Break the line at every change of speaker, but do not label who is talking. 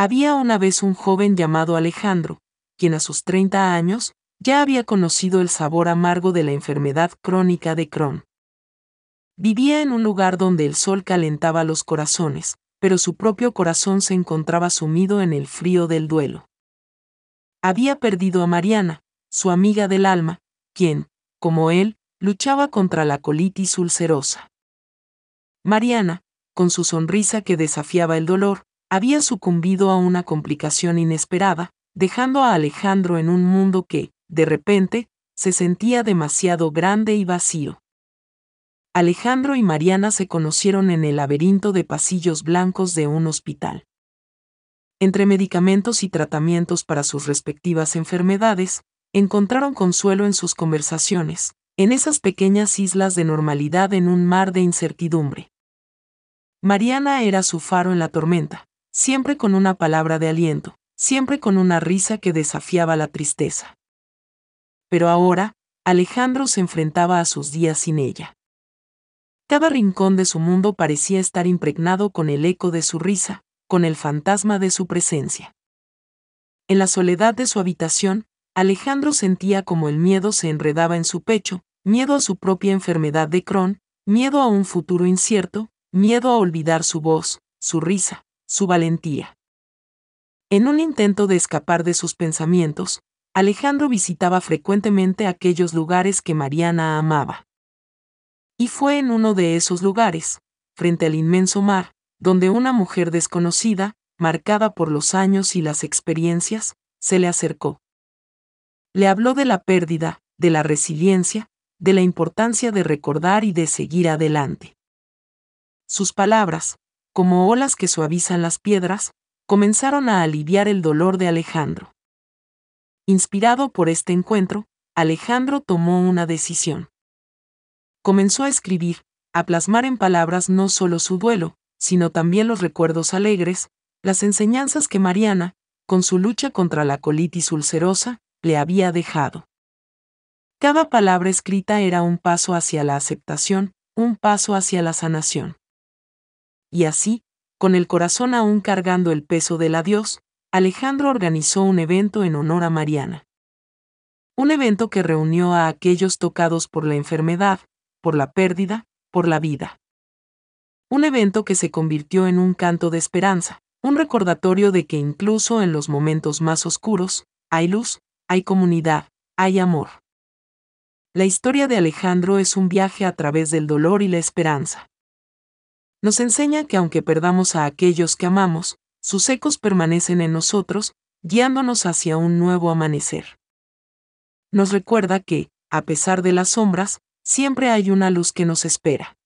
Había una vez un joven llamado Alejandro, quien a sus 30 años ya había conocido el sabor amargo de la enfermedad crónica de Crohn. Vivía en un lugar donde el sol calentaba los corazones, pero su propio corazón se encontraba sumido en el frío del duelo. Había perdido a Mariana, su amiga del alma, quien, como él, luchaba contra la colitis ulcerosa. Mariana, con su sonrisa que desafiaba el dolor, había sucumbido a una complicación inesperada, dejando a Alejandro en un mundo que, de repente, se sentía demasiado grande y vacío. Alejandro y Mariana se conocieron en el laberinto de pasillos blancos de un hospital. Entre medicamentos y tratamientos para sus respectivas enfermedades, encontraron consuelo en sus conversaciones, en esas pequeñas islas de normalidad en un mar de incertidumbre. Mariana era su faro en la tormenta, siempre con una palabra de aliento, siempre con una risa que desafiaba la tristeza. Pero ahora, Alejandro se enfrentaba a sus días sin ella. Cada rincón de su mundo parecía estar impregnado con el eco de su risa, con el fantasma de su presencia. En la soledad de su habitación, Alejandro sentía como el miedo se enredaba en su pecho, miedo a su propia enfermedad de Crohn, miedo a un futuro incierto, miedo a olvidar su voz, su risa, su valentía. En un intento de escapar de sus pensamientos, Alejandro visitaba frecuentemente aquellos lugares que Mariana amaba. Y fue en uno de esos lugares, frente al inmenso mar, donde una mujer desconocida, marcada por los años y las experiencias, se le acercó. Le habló de la pérdida, de la resiliencia, de la importancia de recordar y de seguir adelante. Sus palabras, como olas que suavizan las piedras, comenzaron a aliviar el dolor de Alejandro. Inspirado por este encuentro, Alejandro tomó una decisión comenzó a escribir, a plasmar en palabras no solo su duelo, sino también los recuerdos alegres, las enseñanzas que Mariana, con su lucha contra la colitis ulcerosa, le había dejado. Cada palabra escrita era un paso hacia la aceptación, un paso hacia la sanación. Y así, con el corazón aún cargando el peso del adiós, Alejandro organizó un evento en honor a Mariana. Un evento que reunió a aquellos tocados por la enfermedad, por la pérdida, por la vida. Un evento que se convirtió en un canto de esperanza, un recordatorio de que incluso en los momentos más oscuros, hay luz, hay comunidad, hay amor. La historia de Alejandro es un viaje a través del dolor y la esperanza. Nos enseña que aunque perdamos a aquellos que amamos, sus ecos permanecen en nosotros, guiándonos hacia un nuevo amanecer. Nos recuerda que, a pesar de las sombras, siempre hay una luz que nos espera.